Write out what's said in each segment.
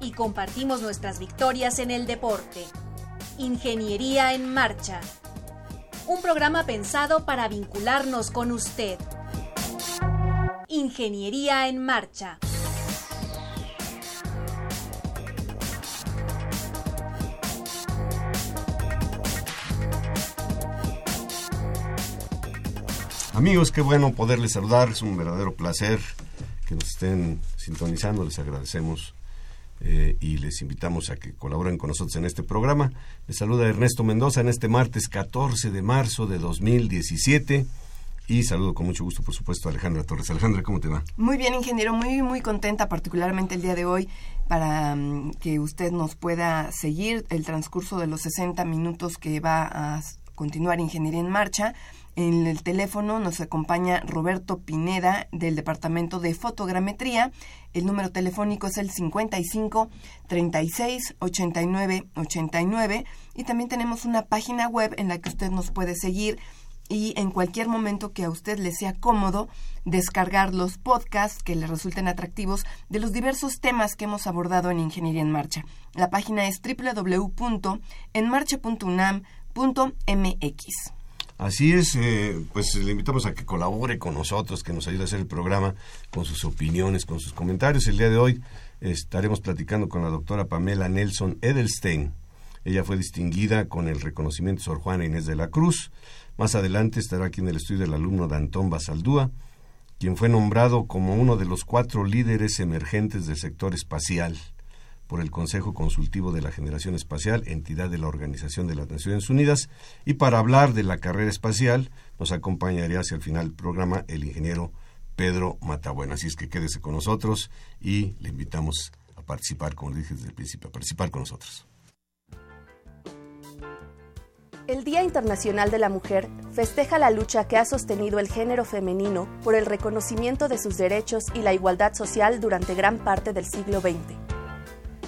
Y compartimos nuestras victorias en el deporte. Ingeniería en Marcha. Un programa pensado para vincularnos con usted. Ingeniería en Marcha. Amigos, qué bueno poderles saludar, es un verdadero placer que nos estén sintonizando, les agradecemos eh, y les invitamos a que colaboren con nosotros en este programa. Les saluda Ernesto Mendoza en este martes 14 de marzo de 2017 y saludo con mucho gusto, por supuesto, a Alejandra Torres. Alejandra, ¿cómo te va? Muy bien, ingeniero, muy, muy contenta, particularmente el día de hoy, para mm, que usted nos pueda seguir el transcurso de los 60 minutos que va a continuar Ingeniería en Marcha. En el teléfono nos acompaña Roberto Pineda del Departamento de Fotogrametría. El número telefónico es el 55 36 89 89 y también tenemos una página web en la que usted nos puede seguir y en cualquier momento que a usted le sea cómodo descargar los podcasts que le resulten atractivos de los diversos temas que hemos abordado en Ingeniería en Marcha. La página es www.enmarcha.unam.mx. Así es, eh, pues le invitamos a que colabore con nosotros, que nos ayude a hacer el programa con sus opiniones, con sus comentarios. El día de hoy estaremos platicando con la doctora Pamela Nelson Edelstein. Ella fue distinguida con el reconocimiento Sor Juana Inés de la Cruz. Más adelante estará aquí en el estudio el alumno de Antón Basaldúa, quien fue nombrado como uno de los cuatro líderes emergentes del sector espacial por el Consejo Consultivo de la Generación Espacial, entidad de la Organización de las Naciones Unidas, y para hablar de la carrera espacial nos acompañaría hacia el final del programa el ingeniero Pedro Matabuena. Así es que quédese con nosotros y le invitamos a participar, como dije desde el principio, a participar con nosotros. El Día Internacional de la Mujer festeja la lucha que ha sostenido el género femenino por el reconocimiento de sus derechos y la igualdad social durante gran parte del siglo XX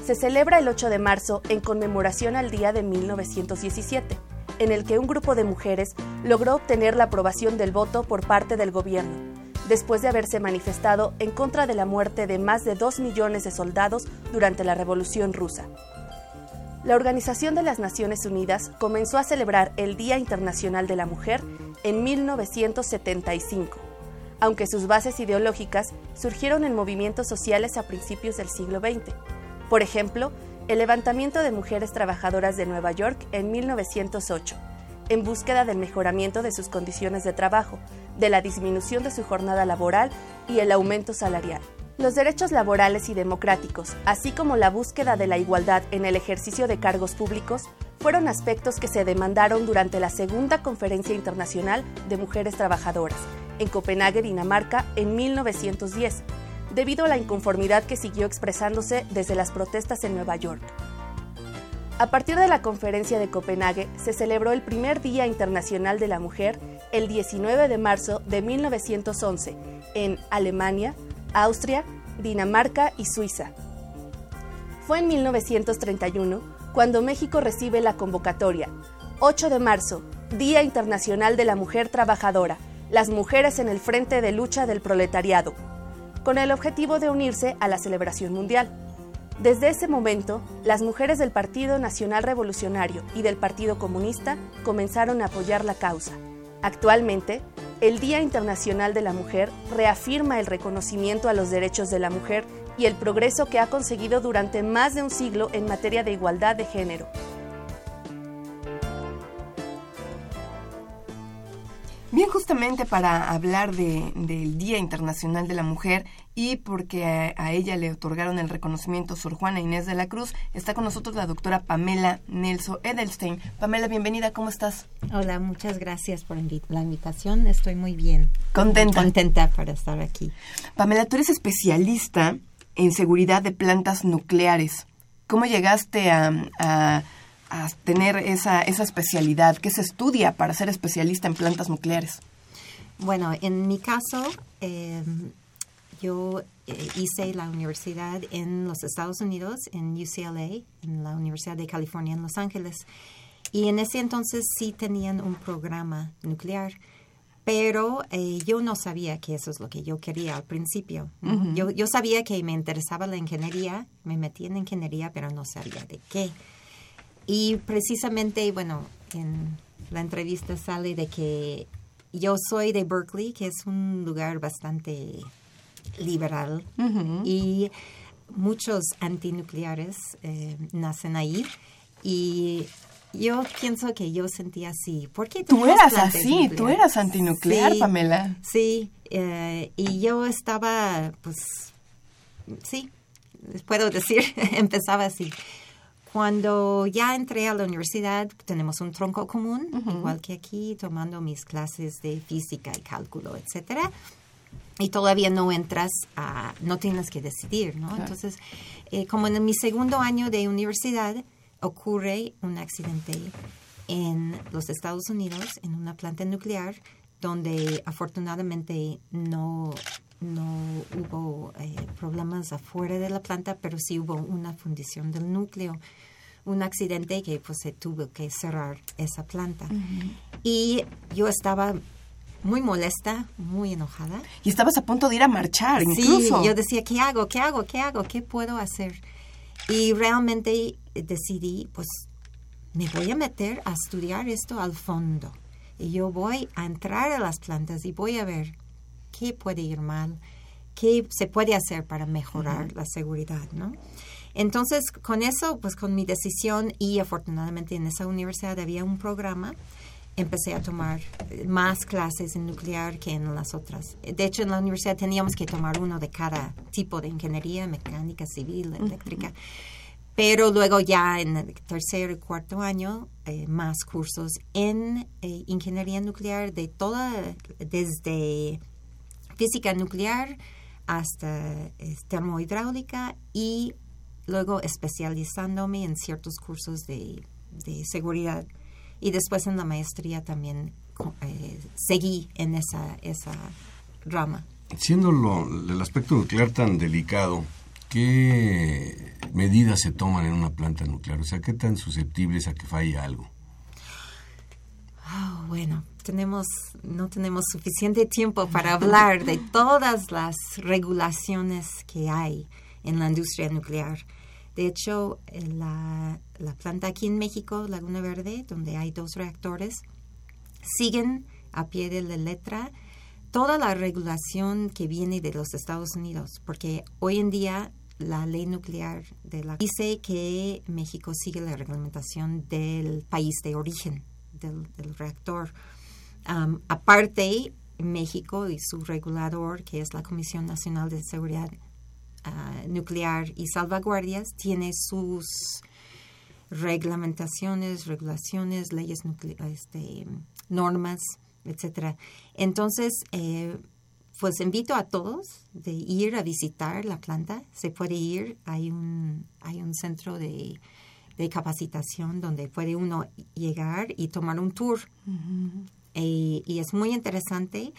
se celebra el 8 de marzo en conmemoración al día de 1917, en el que un grupo de mujeres logró obtener la aprobación del voto por parte del gobierno, después de haberse manifestado en contra de la muerte de más de 2 millones de soldados durante la Revolución rusa. La Organización de las Naciones Unidas comenzó a celebrar el Día Internacional de la Mujer en 1975, aunque sus bases ideológicas surgieron en movimientos sociales a principios del siglo XX por ejemplo, el levantamiento de mujeres trabajadoras de Nueva York en 1908, en búsqueda del mejoramiento de sus condiciones de trabajo, de la disminución de su jornada laboral y el aumento salarial. Los derechos laborales y democráticos, así como la búsqueda de la igualdad en el ejercicio de cargos públicos, fueron aspectos que se demandaron durante la Segunda Conferencia Internacional de Mujeres Trabajadoras, en Copenhague, Dinamarca, en 1910, debido a la inconformidad que siguió expresándose desde las protestas en Nueva York. A partir de la conferencia de Copenhague se celebró el primer Día Internacional de la Mujer el 19 de marzo de 1911 en Alemania, Austria, Dinamarca y Suiza. Fue en 1931 cuando México recibe la convocatoria 8 de marzo, Día Internacional de la Mujer Trabajadora, las mujeres en el frente de lucha del proletariado, con el objetivo de unirse a la celebración mundial. Desde ese momento, las mujeres del Partido Nacional Revolucionario y del Partido Comunista comenzaron a apoyar la causa. Actualmente, el Día Internacional de la Mujer reafirma el reconocimiento a los derechos de la mujer y el progreso que ha conseguido durante más de un siglo en materia de igualdad de género, Bien, justamente para hablar del Día Internacional de la Mujer y porque a, ella le otorgaron el reconocimiento Sor Juana Inés de la Cruz, está con nosotros la doctora Pamela Nelson Edelstein. Pamela, bienvenida, ¿cómo estás? Hola, muchas gracias por la invitación, estoy muy bien. Contenta. Contenta para estar aquí. Pamela, tú eres especialista en seguridad de plantas nucleares. ¿Cómo llegaste a, tener esa, esa especialidad? ¿Qué se estudia para ser especialista en plantas nucleares? Bueno, en mi caso, em, yo eh, hice la universidad en los Estados Unidos, en UCLA, en la Universidad de California en Los Ángeles. Y en ese entonces sí tenían un programa nuclear, pero eh, yo no sabía que eso es lo que yo quería al principio. yo, yo sabía que me interesaba la ingeniería, me metí en ingeniería, pero no sabía de qué. Y precisamente, bueno, en la entrevista sale de que yo soy de Berkeley, que es un lugar bastante liberal y muchos antinucleares eh, nacen ahí y yo pienso que yo sentía así. ¿Por qué tú eras así? ¿Tú eras antinuclear, Pamela? Sí, eh, y yo estaba, pues, sí, puedo decir, empezaba así. Cuando ya entré a la universidad, tenemos un tronco común, igual que aquí, tomando mis clases de física y cálculo, etcétera. Y todavía no entras a, no tienes que decidir, ¿no? Entonces, eh, como en mi segundo año de universidad, ocurre un accidente en los Estados Unidos, en una planta nuclear, donde afortunadamente no no hubo eh, problemas afuera de la planta, pero sí hubo una fundición del núcleo, un accidente que pues se tuvo que cerrar esa planta. Y yo estaba muy molesta, muy enojada. Y estabas a punto de ir a marchar, incluso. Sí, yo decía, ¿qué hago? ¿Qué hago? ¿Qué hago? ¿Qué puedo hacer? Y realmente decidí, pues, me voy a meter a estudiar esto al fondo. Y yo voy a entrar a las plantas y voy a ver qué puede ir mal, qué se puede hacer para mejorar la seguridad, ¿no? Entonces, con eso, pues con mi decisión y afortunadamente en esa universidad había un programa, empecé a tomar más clases en nuclear que en las otras. De hecho, en la universidad teníamos que tomar uno de cada tipo de ingeniería, mecánica, civil, eléctrica. Pero luego ya en el tercer y cuarto año, eh, más cursos en eh, ingeniería nuclear de toda, desde física nuclear hasta eh, termohidráulica y luego especializándome en ciertos cursos de, seguridad. Y después en la maestría también eh, seguí en esa, esa rama. Siendo el aspecto nuclear tan delicado, ¿qué medidas se toman en una planta nuclear? O sea, ¿qué tan susceptibles a que falle algo? Oh, bueno, tenemos, no tenemos suficiente tiempo para hablar de todas las regulaciones que hay en la industria nuclear. De hecho, la, la planta aquí en México, Laguna Verde, donde hay dos reactores, siguen a pie de la letra toda la regulación que viene de los Estados Unidos, porque hoy en día la ley nuclear de la dice que México sigue la reglamentación del país de origen del, reactor. Aparte, México y su regulador, que es la Comisión Nacional de Seguridad Ah, nuclear y salvaguardias tiene sus reglamentaciones, regulaciones, leyes, este, normas, etcétera. Entonces, eh, pues invito a todos de ir a visitar la planta. Se puede ir, hay un, hay un centro de, capacitación donde puede uno llegar y tomar un tour. Y es muy interesante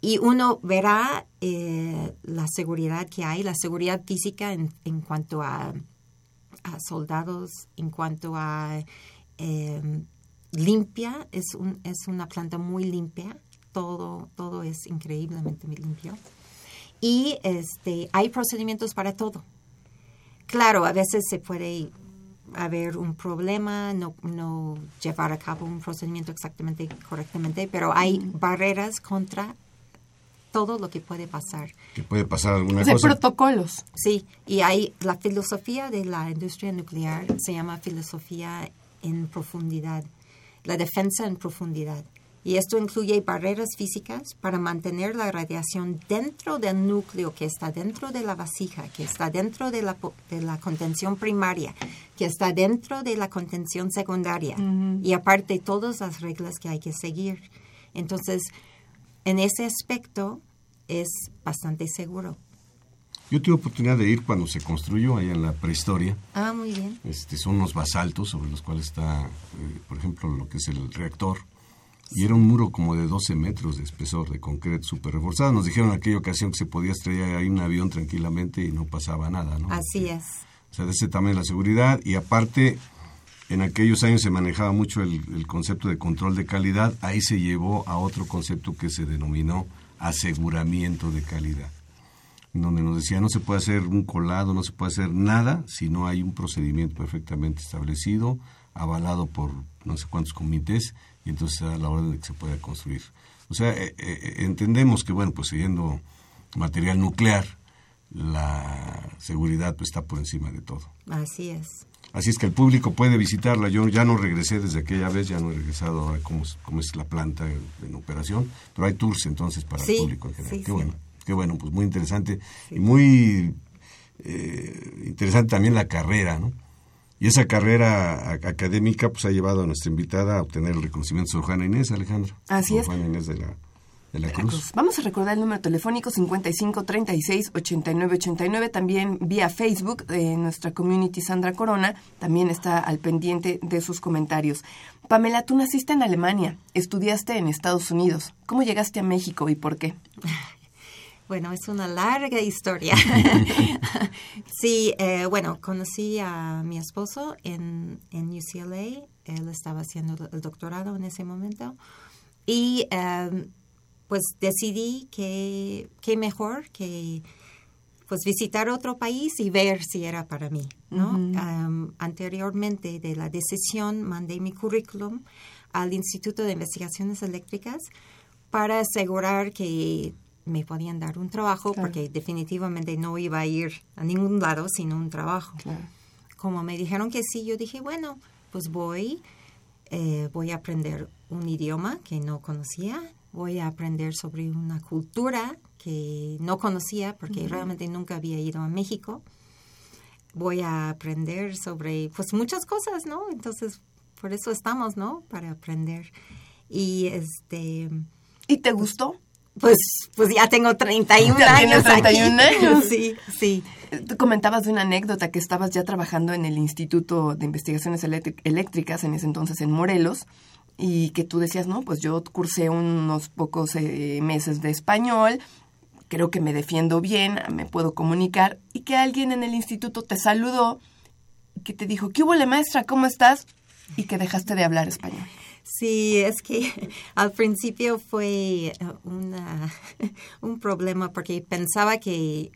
y uno verá eh, la seguridad que hay, la seguridad física en, en cuanto a, soldados, en cuanto a em, limpia, es, un, es una planta muy limpia, todo, todo es increíblemente limpio. Y este, hay procedimientos para todo. Claro, a veces se puede haber un problema, no, no llevar a cabo un procedimiento exactamente correctamente, pero hay barreras contra todo lo que puede pasar. Que puede pasar alguna cosa. Hay protocolos. Sí, y hay la filosofía de la industria nuclear, se llama filosofía en profundidad, la defensa en profundidad. Y esto incluye barreras físicas para mantener la radiación dentro del núcleo que está dentro de la vasija, que está dentro de la, de la contención primaria, que está dentro de la contención secundaria. Y aparte todas las reglas que hay que seguir. Entonces, en ese aspecto, es bastante seguro. Yo tuve oportunidad de ir cuando se construyó allá en la prehistoria. Ah, muy bien. Este, son unos basaltos sobre los cuales está, eh, por ejemplo, lo que es el reactor. Y era un muro como de 12 metros de espesor de concreto súper reforzado. Nos dijeron en aquella ocasión que se podía estrellar ahí un avión tranquilamente y no pasaba nada, ¿no? Así es. O sea, de ese tamaño la seguridad. Y aparte, en aquellos años se manejaba mucho el, el concepto de control de calidad. Ahí se llevó a otro concepto que se denominó aseguramiento de calidad donde nos decía no se puede hacer un colado, no se puede hacer nada si no hay un procedimiento perfectamente establecido, avalado por no sé cuántos comités, y entonces a la orden de que se pueda construir. O sea, eh, eh, entendemos que, bueno, pues siguiendo material nuclear, la seguridad pues, está por encima de todo. Así es. Así es que el público puede visitarla. Yo ya no regresé desde aquella vez, ya no he regresado ahora cómo, cómo es la planta en, en operación, pero hay tours entonces para Sí, el público en general. sí, Qué sí. bueno, qué bueno, pues muy interesante y muy eh, interesante también la carrera, ¿no? Y esa carrera académica pues ha llevado a nuestra invitada a obtener el reconocimiento de Juana Inés, Alejandro. Así Sor es. Juana Inés de la, de la Cruz. Vamos a recordar el número telefónico 55 36 89 89, también vía Facebook de nuestra community Sandra Corona, también está al pendiente de sus comentarios. Pamela, tú naciste en Alemania, estudiaste en Estados Unidos. ¿Cómo llegaste a México y por qué? Bueno, es una larga historia. sí, eh, bueno, conocí a mi esposo en, en UCLA. Él estaba haciendo el doctorado en ese momento. Y eh, pues decidí que, que mejor que pues visitar otro país y ver si era para mí, ¿no? Am, anteriormente de la decisión mandé mi currículum al Instituto de Investigaciones Eléctricas para asegurar que me podían dar un trabajo Claro. porque definitivamente no iba a ir a ningún lado sin un trabajo. Claro. Como me dijeron que sí, yo dije, bueno, pues voy, eh, voy a aprender un idioma que no conocía, voy a aprender sobre una cultura que no conocía porque realmente nunca había ido a México. Voy a aprender sobre, pues, muchas cosas, ¿no? Entonces, por eso estamos, ¿no? Para aprender. Y este, ¿Y te gustó? Pues, pues ya tengo 31 Ya años. tienes 31 aquí. años. Sí, sí. Tú comentabas de una anécdota que estabas ya trabajando en el Instituto de Investigaciones Eléctric- Eléctricas, en ese entonces en Morelos, y que tú decías, no, pues yo cursé unos pocos eh, meses de español, creo que me defiendo bien, me puedo comunicar, y que alguien en el instituto te saludó, que te dijo, ¿qué hubo, maestra? ¿Cómo estás? Y que dejaste de hablar español. Sí, es que al principio fue eh, una, un problema porque pensaba que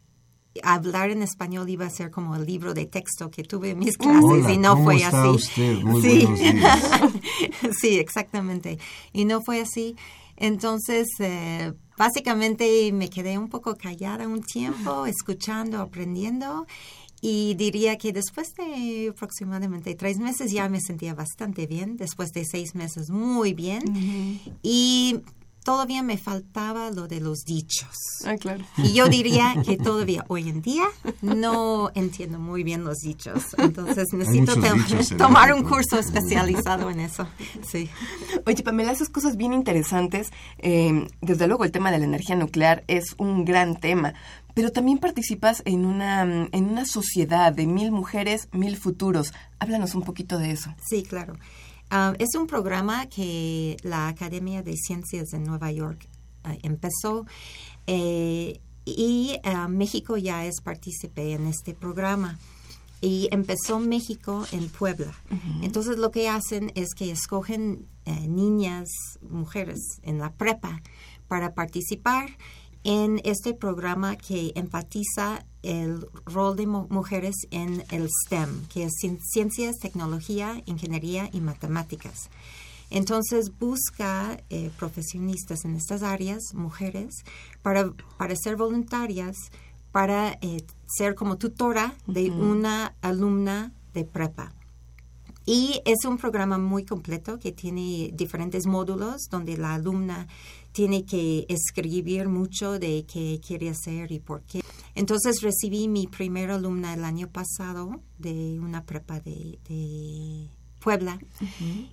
hablar en español iba a ser como el libro de texto que tuve en mis clases Hola, y no ¿cómo fue está así. usted? Muy sí. buenos días. sí, exactamente. Y no fue así. Entonces, eh, básicamente me quedé un poco callada un tiempo, escuchando, aprendiendo. Y diría que después de aproximadamente tres meses ya me sentía bastante bien, después de seis meses muy bien. Y todavía me faltaba lo de los dichos. Ah, claro. Y yo diría que todavía hoy en día no entiendo muy bien los dichos. Entonces necesito dichos tomar un curso especializado en eso. Sí. Oye, Pamela, esas cosas bien interesantes. eh, desde luego, el tema de la energía nuclear es un gran tema, pero también participas en una, en una sociedad de mil mujeres, mil futuros. Háblanos un poquito de eso. Sí, claro. Ah, es un programa que la Academia de Ciencias de Nueva York ah, empezó eh, y ah, México ya es partícipe en este programa. Y empezó México en Puebla. Entonces lo que hacen es que escogen eh, niñas, mujeres en la prepa para participar en este programa que enfatiza el rol de mu- mujeres en el STEM, que es cien- ciencias, tecnología, ingeniería y matemáticas. Entonces busca eh, profesionistas en estas áreas, mujeres, para, para ser voluntarias, para eh, ser como tutora de una alumna de prepa. Y es un programa muy completo que tiene diferentes módulos donde la alumna tiene que escribir mucho de qué quiere hacer y por qué. Entonces recibí mi primera alumna el año pasado de una prepa de, de Puebla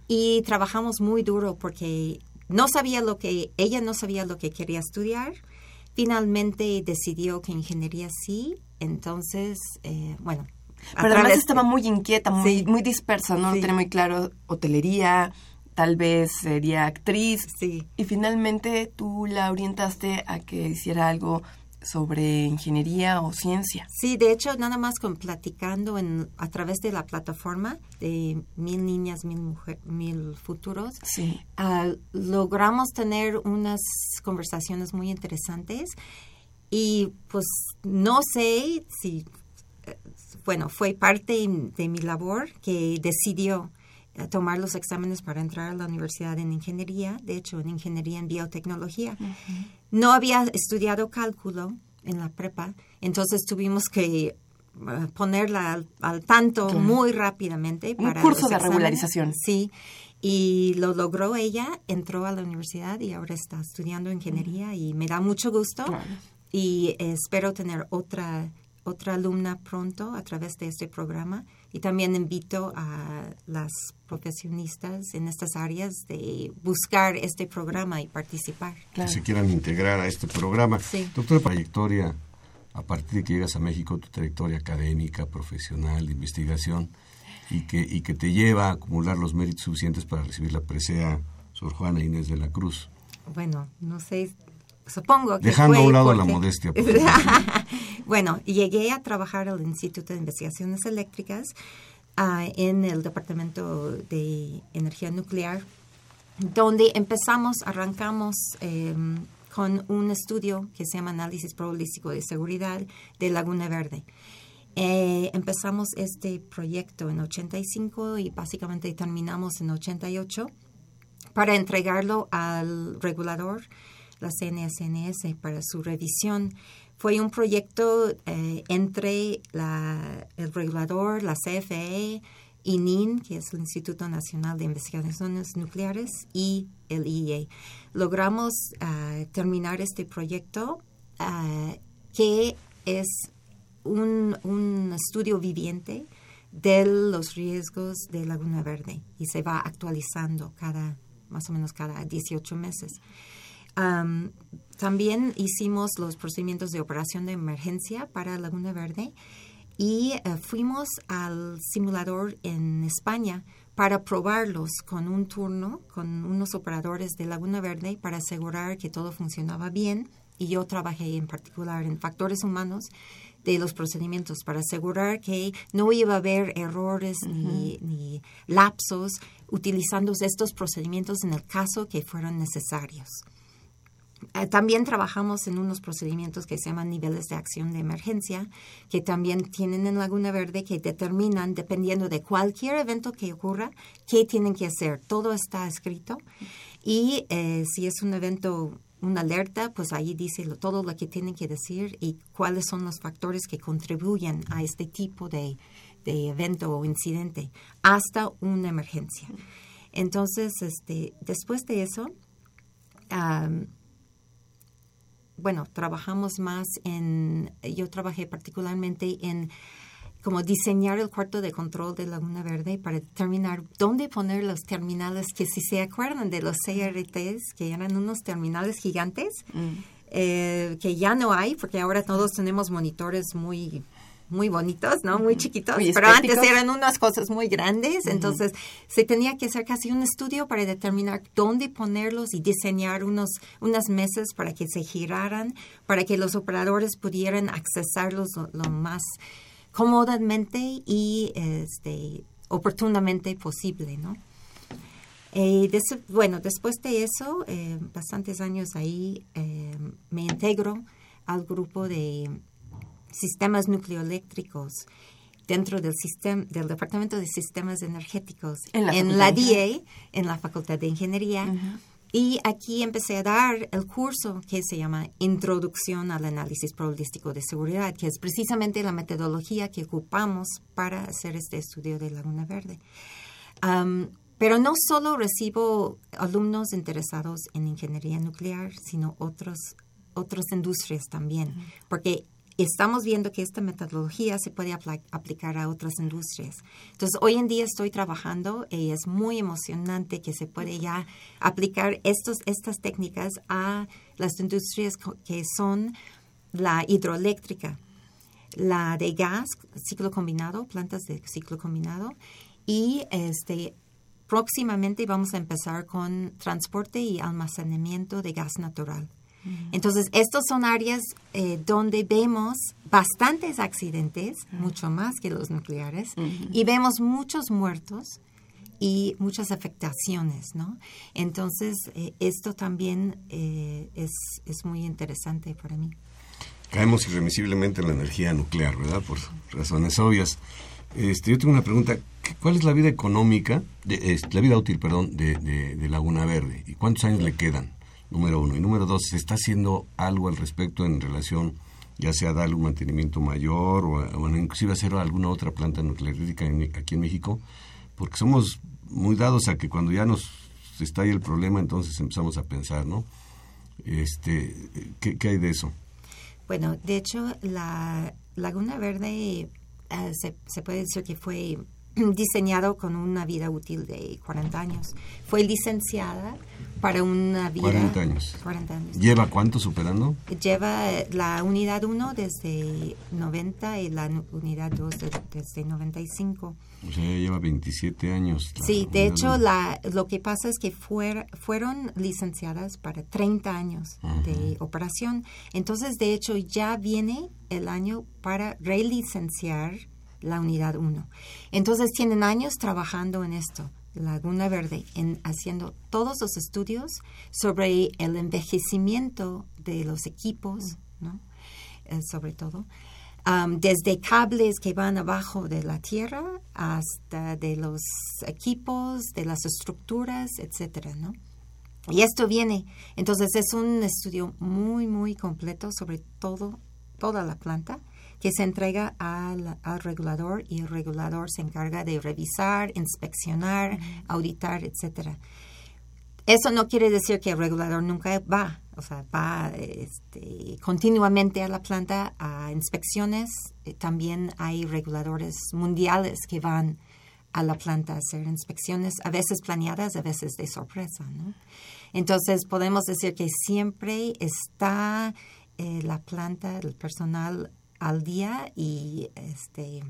y trabajamos muy duro porque no sabía lo que, ella no sabía lo que quería estudiar. Finalmente decidió que ingeniería sí Entonces, eh, bueno. Pero además estaba muy inquieta, muy, Sí. muy dispersa, no lo Sí. tenía muy claro. Hotelería, tal vez sería actriz. Sí. Y finalmente tú la orientaste a que hiciera algo sobre ingeniería o ciencia. Sí, de hecho, nada más con platicando en, a través de la plataforma de Mil Niñas, Mil, mujer, mil Futuros, Sí. ah, logramos tener unas conversaciones muy interesantes y pues no sé si, eh, bueno, fue parte de mi labor que decidió eh, tomar los exámenes para entrar a la universidad en ingeniería, de hecho en ingeniería en biotecnología. No había estudiado cálculo en la prepa, entonces tuvimos que eh, ponerla al, al tanto Claro. muy rápidamente. Un para curso de exámenes. regularización. Sí, y lo logró ella, entró a la universidad y ahora está estudiando ingeniería y me da mucho gusto Claro. y espero tener otra otra alumna pronto a través de este programa y también invito a las profesionistas en estas áreas de buscar este programa y participar. Claro. que se quieran integrar a este programa. Sí. Doctora, trayectoria, a partir de que llegas a México, tu trayectoria académica, profesional, de investigación, y que, y que te lleva a acumular los méritos suficientes para recibir la presea Sor Juana Inés de la Cruz. Bueno, no sé, supongo que Dejando a un lado la modestia. por. bueno, llegué a trabajar al Instituto de Investigaciones Eléctricas ah, en el Departamento de Energía Nuclear, donde empezamos, arrancamos eh, con un estudio que se llama Análisis Probabilístico de Seguridad de Laguna Verde. Eh, empezamos este proyecto en 85 y básicamente terminamos en 88 para entregarlo al regulador, la CNSNS, para su revisión. Fue un proyecto eh, entre la- el regulador, la CFE, ININ, que es el Instituto Nacional de Investigaciones Nucleares, y el IEA. Logramos ah, terminar este proyecto ah, que es un, estudio viviente de los riesgos de Laguna Verde y se va actualizando cada, más o menos cada 18 meses. También hicimos los procedimientos de operación de emergencia para Laguna Verde y eh, fuimos al simulador en España para probarlos con un turno, con unos operadores de Laguna Verde para asegurar que todo funcionaba bien. Y yo trabajé en particular en factores humanos de los procedimientos para asegurar que no iba a haber errores ni, ni lapsos utilizando estos procedimientos en el caso que fueran necesarios. Eh, También trabajamos en unos procedimientos que se llaman niveles de acción de emergencia, que también tienen en Laguna Verde, que determinan, dependiendo de cualquier evento que ocurra, qué tienen que hacer. Todo está escrito. Y eh, si es un evento, una alerta, pues ahí dice todo lo que tienen que decir y cuáles son los factores que contribuyen a este tipo de, de evento o incidente, hasta una emergencia. Entonces, este, después de eso, bueno, trabajamos más en, yo trabajé particularmente en como diseñar el cuarto de control de Laguna Verde para determinar dónde poner los terminales, que si se acuerdan de los CRTs, que eran unos terminales gigantes, eh, que ya no hay, porque ahora todos tenemos monitores muy muy bonitos, ¿no? Muy chiquitos, Muy pero antes eran unas cosas muy grandes, entonces se tenía que hacer casi un estudio para determinar dónde ponerlos y diseñar unos unas mesas para que se giraran, para que los operadores pudieran accesarlos lo, lo más cómodamente y este oportunamente posible, ¿no? Eh, des- bueno, después de eso, eh, bastantes años ahí, eh, me integro al grupo de sistemas nucleoeléctricos dentro del sistema del Departamento de Sistemas Energéticos En la en la. DA, en la Facultad de Ingeniería. Y aquí empecé a dar el curso que se llama Introducción al Análisis Probabilístico de Seguridad, que es precisamente la metodología que ocupamos para hacer este estudio de Laguna Verde. Am, pero no solo recibo alumnos interesados en ingeniería nuclear, sino otros, otras industrias también, porque estamos viendo que esta metodología se puede aplicar a otras industrias. Entonces, hoy en día estoy trabajando y es muy emocionante que se puede ya aplicar estos, estas técnicas a las industrias que son la hidroeléctrica, la de gas, ciclo combinado, plantas de ciclo combinado, y este próximamente vamos a empezar con transporte y almacenamiento de gas natural. Entonces, estos son áreas eh, donde vemos bastantes accidentes, mucho más que los nucleares, y vemos muchos muertos y muchas afectaciones, ¿no? Entonces, eh, esto también eh, es, es muy interesante para mí. Caemos irremisiblemente en la energía nuclear, ¿verdad? Por razones obvias. Este, yo tengo una pregunta. ¿Cuál es la vida económica, de, la vida útil, perdón, de, Laguna Verde? ¿Y cuántos años le quedan? Número uno. Y número dos, ¿se está haciendo algo al respecto en relación, ya sea darle un mantenimiento mayor o, inclusive hacer alguna otra planta nuclearítica aquí en México? Porque somos muy dados a que cuando ya nos estalla el problema, entonces empezamos a pensar, ¿no? Este, ¿qué, qué hay de eso? Bueno, de hecho, la Laguna Verde eh, se, se, puede decir que fue diseñado con una vida útil de 40 años. Fue licenciada para una vida... 40 años. 40 años. ¿Lleva cuánto superando? Lleva eh, la unidad 1 desde 90 y la unidad 2 desde 95. O sea, lleva 27 años. Sí, de hecho, la, lo que pasa es que fueron licenciadas para 30 años de operación. Entonces, de hecho, ya viene el año para relicenciar la unidad 1. Entonces, tienen años trabajando en esto. Laguna Verde, en haciendo todos los estudios sobre el envejecimiento de los equipos, ¿no? Eh, sobre todo, desde cables que van abajo de la tierra hasta de los equipos, de las estructuras, etcétera, ¿no? Y esto viene, entonces es un estudio muy, muy completo sobre todo, toda la planta que se entrega al, regulador y el regulador se encarga de revisar, inspeccionar, auditar, etcétera. Eso no quiere decir que el regulador nunca va, o sea, va este, continuamente a la planta a inspecciones. Eh, también hay reguladores mundiales que van a la planta a hacer inspecciones, a veces planeadas, a veces de sorpresa. ¿no? Entonces, podemos decir que siempre está eh, la planta, el personal al día y este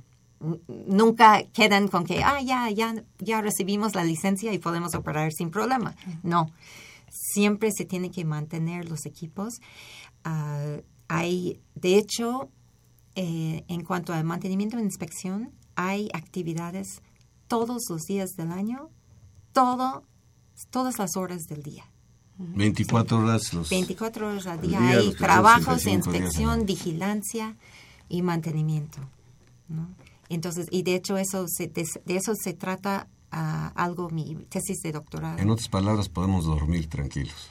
nunca quedan con que ah ya ya ya recibimos la licencia y podemos operar sin problema no siempre se tiene que mantener los equipos. Ah, hay de hecho eh, en cuanto al mantenimiento e inspección hay actividades todos los días del año todo todas las horas del día 24 horas los 24 horas al día, hay trabajos de inspección, vigilancia y mantenimiento. ¿no? Entonces, y de hecho eso de, eso se trata ah, algo mi tesis de doctorado. En otras palabras, podemos dormir tranquilos.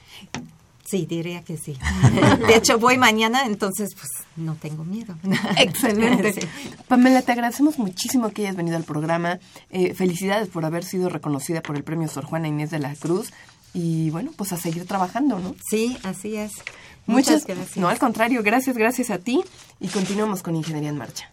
Sí, diría que sí. De hecho, voy mañana, entonces pues no tengo miedo. Excelente. Pamela, te agradecemos muchísimo que hayas venido al programa. Eh, felicidades por haber sido reconocida por el premio Sor Juana Inés de la Cruz y bueno, pues a seguir trabajando, ¿no? Sí, así es. Muchas, gracias. No, al contrario, gracias, gracias a ti y continuamos con Ingeniería en Marcha.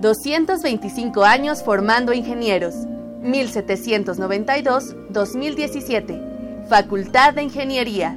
225 años formando ingenieros. 1792-2017. Facultad de Ingeniería.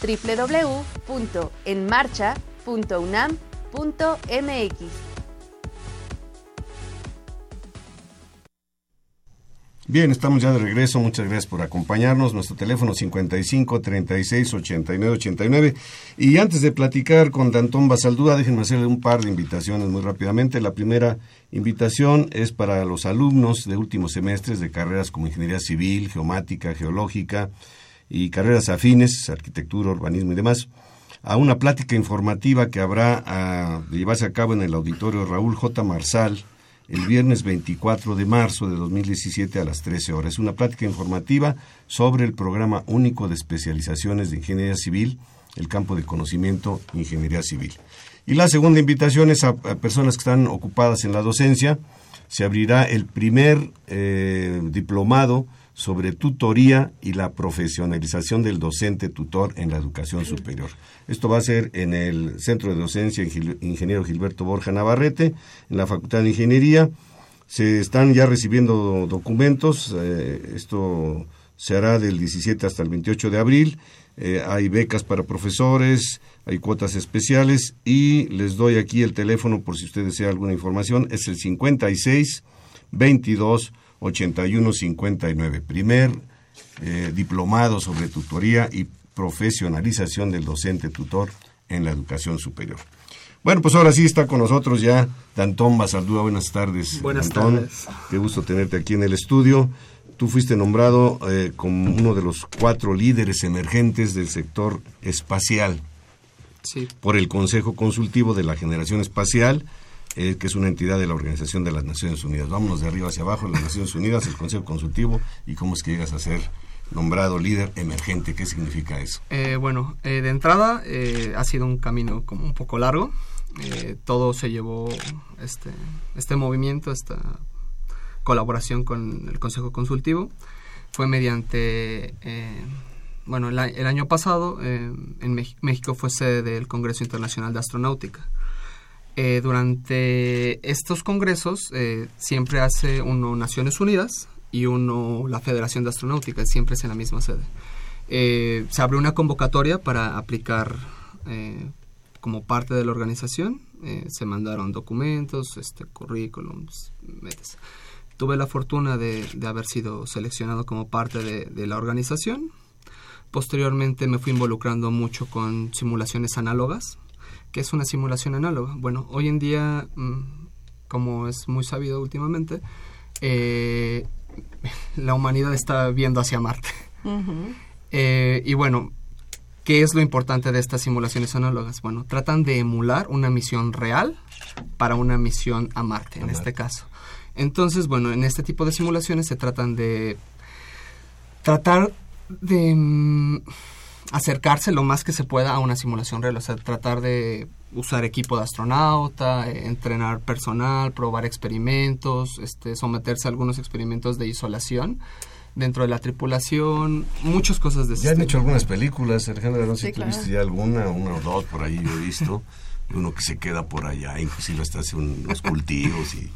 www.enmarcha.unam.mx. Bien, estamos ya de regreso. Muchas gracias por acompañarnos. Nuestro teléfono 55 36 89 89. Y antes de platicar con Dantón Basaldúa, déjenme hacerle un par de invitaciones muy rápidamente. La primera invitación es para los alumnos de últimos semestres de carreras como Ingeniería Civil, Geomática, Geológica y carreras afines, arquitectura, urbanismo y demás, a una plática informativa que habrá a llevarse a cabo en el auditorio Raúl J. Marsal el viernes 24 de marzo de 2017 a las 13 horas. Una plática informativa sobre el programa único de especializaciones de ingeniería civil, el campo de conocimiento ingeniería civil. Y la segunda invitación es a, personas que están ocupadas en la docencia. Se abrirá el primer eh, diplomado sobre tutoría y la profesionalización del docente tutor en la educación superior. Esto va a ser en el Centro de Docencia Ingeniero Gilberto Borja Navarrete, en la Facultad de Ingeniería. Se están ya recibiendo documentos, eh, esto se hará del 17 hasta el 28 de abril. Eh, hay becas para profesores, hay cuotas especiales y les doy aquí el teléfono por si usted desea alguna información. Es el 56 22 8159. Primer eh, diplomado sobre tutoría y profesionalización del docente tutor en la educación superior. Bueno, pues ahora sí está con nosotros ya Dantón Basaldúa. Buenas tardes. Buenas tardes. Qué gusto tenerte aquí en el estudio. Tú fuiste nombrado eh, como uno de los cuatro líderes emergentes del sector espacial sí. por el Consejo Consultivo de la Generación Espacial eh, que es una entidad de la Organización de las Naciones Unidas. Vámonos de arriba hacia abajo, las Naciones Unidas, el Consejo Consultivo, y cómo es que llegas a ser nombrado líder emergente. ¿Qué significa eso? Eh, bueno, eh, de entrada ha sido un camino como un poco largo. todo se llevó este, este movimiento, esta colaboración con el Consejo Consultivo. Fue mediante bueno, el, el, año pasado en México fue sede del Congreso Internacional de Astronáutica. Eh, durante estos congresos eh, siempre hace uno Naciones Unidas y uno la Federación de Astronáutica, siempre es en la misma sede. Eh, se abre una convocatoria para aplicar como parte de la organización, se mandaron documentos, este, currículums, Tuve la fortuna de, haber sido seleccionado como parte de la organización. Posteriormente me fui involucrando mucho con simulaciones análogas, ¿Qué es una simulación análoga? Bueno, hoy en día, mm, como es muy sabido últimamente, eh, la humanidad está viendo hacia Marte. Eh, y bueno, ¿qué es lo importante de estas simulaciones análogas? Bueno, tratan de emular una misión real para una misión a Marte, en este caso. Entonces, bueno, en este tipo de simulaciones se tratan de tratar de mm, acercarse lo más que se pueda a una simulación real, o sea, tratar de usar equipo de astronauta, eh, entrenar personal, probar experimentos, este, someterse a algunos experimentos de isolación dentro de la tripulación, muchas cosas de ese Ya han hecho algunas películas, Alejandra, no sé si viste ya alguna, una o dos por ahí yo he visto, uno que se queda por allá, inclusive hasta hace unos cultivos y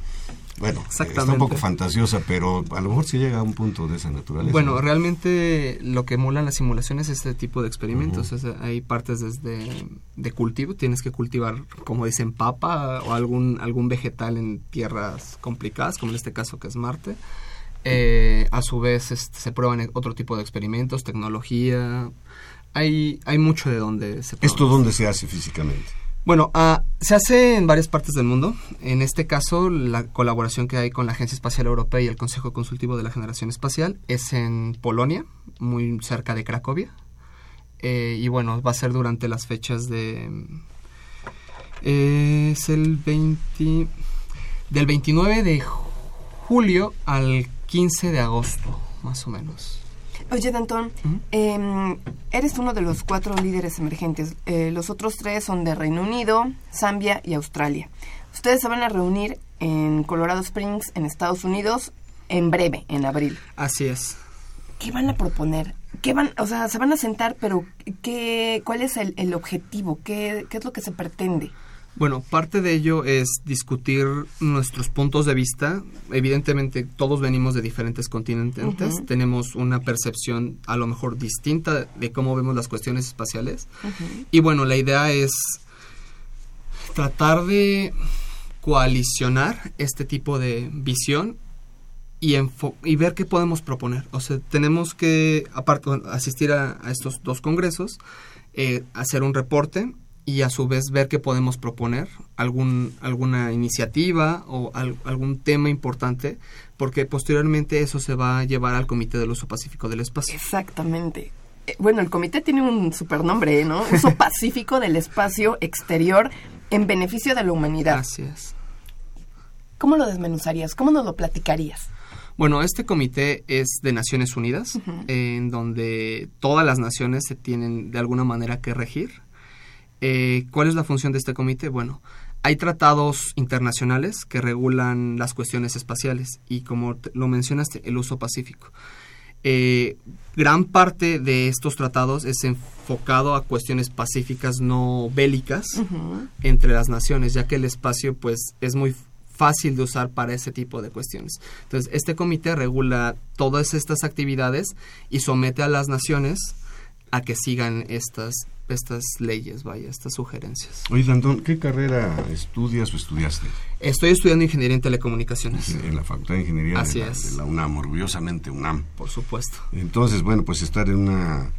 bueno, está un poco fantasiosa, pero a lo mejor se llega a un punto de esa naturaleza. Bueno, realmente lo que emulan las simulaciones es este tipo de experimentos. hay partes desde de cultivo, tienes que cultivar, como dicen, papa o algún, algún vegetal en tierras complicadas, como en este caso que es Marte. Eh, a su vez este, se prueban otro tipo de experimentos, tecnología. Hay, hay mucho de donde se ¿Esto dónde se hace físicamente? Bueno, ah, se hace en varias partes del mundo. En este caso, la colaboración que hay con la Agencia Espacial Europea y el Consejo Consultivo de la Generación Espacial es en Polonia, muy cerca de Cracovia. Eh, y bueno, va a ser durante las fechas de... es el 20... Del 29 de julio al 15 de agosto, más o menos. Oye, Dantón, em, eres uno de los cuatro líderes emergentes. Eh, los otros tres son de Reino Unido, Zambia y Australia. Ustedes se van a reunir en Colorado Springs, en Estados Unidos, en breve, en abril. Así es. ¿Qué van a proponer? ¿Qué van, o sea, se van a sentar, pero ¿qué, ¿cuál es el, el objetivo? ¿Qué, ¿Qué es lo que se pretende? Bueno, parte de ello es discutir nuestros puntos de vista. Evidentemente, todos venimos de diferentes continentes, tenemos una percepción a lo mejor distinta de cómo vemos las cuestiones espaciales. Y bueno, la idea es tratar de coalicionar este tipo de visión y, y ver qué podemos proponer. O sea, tenemos que, aparte, asistir a, estos dos congresos, eh, hacer un reporte y a su vez ver qué podemos proponer, algún, alguna iniciativa o algún tema importante, porque posteriormente eso se va a llevar al Comité del Uso Pacífico del Espacio. Exactamente. Eh, bueno, el comité tiene un supernombre, ¿no? Uso pacífico del espacio exterior en beneficio de la humanidad. Es. ¿Cómo lo desmenuzarías? ¿Cómo nos lo platicarías? Bueno, este comité es de Naciones Unidas, en donde todas las naciones se tienen de alguna manera que regir. Eh, ¿Cuál es la función de este comité? Bueno, hay tratados internacionales que regulan las cuestiones espaciales y como lo mencionaste, el uso pacífico. Eh, gran parte de estos tratados es enfocado a cuestiones pacíficas no bélicas entre las naciones, ya que el espacio pues es muy fácil de usar para ese tipo de cuestiones. Entonces, este comité regula todas estas actividades y somete a las naciones a que sigan estas estas leyes, vaya, estas sugerencias. Oye, Dantón, ¿qué carrera estudias o estudiaste? Estoy estudiando Ingeniería en Telecomunicaciones. En la Facultad de Ingeniería Así de, la, es. de, la, UNAM, orgullosamente UNAM. Por supuesto. Entonces, bueno, pues estar en una